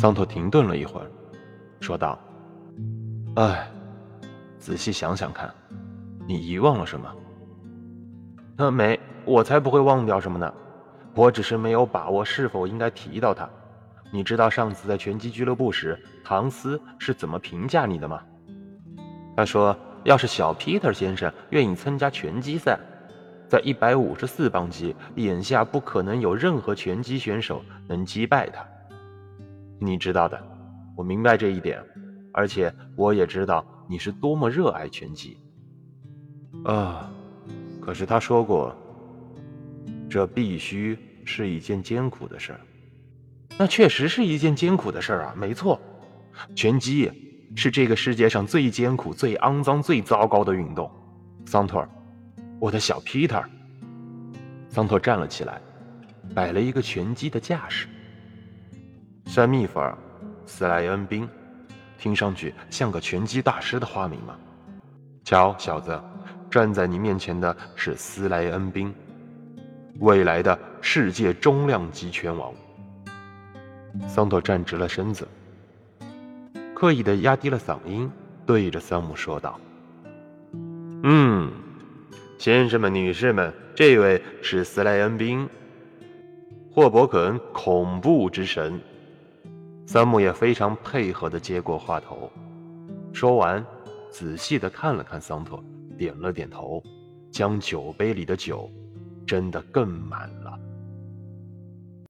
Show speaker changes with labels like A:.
A: 桑托停顿了一会儿，说道：“哎，仔细想想看，你遗忘了什么？”“
B: 呃，没，我才不会忘掉什么呢。我只是没有把握是否应该提到他。你知道上次在拳击俱乐部时，唐斯是怎么评价你的吗？他说，要是小皮特先生愿意参加拳击赛，在一百五十四磅级，眼下不可能有任何拳击选手能击败他。”你知道的，我明白这一点，而且我也知道你是多么热爱拳击。
A: 啊，可是他说过，这必须是一件艰苦的事儿。
B: 那确实是一件艰苦的事儿啊，没错，拳击是这个世界上最艰苦、最肮脏、最糟糕的运动。桑托尔，我的小皮特。桑托站了起来，摆了一个拳击的架势。
A: 山密弗尔·斯莱恩兵，听上去像个拳击大师的花名吗？瞧，小子，站在你面前的是斯莱恩兵，未来的世界中量级拳王。桑托站直了身子，刻意的压低了嗓音，对着桑姆说道：“嗯，先生们、女士们，这位是斯莱恩兵，霍伯肯恐怖之神。”三木也非常配合地接过话头，说完，仔细地看了看桑特，点了点头，将酒杯里的酒斟得更满了。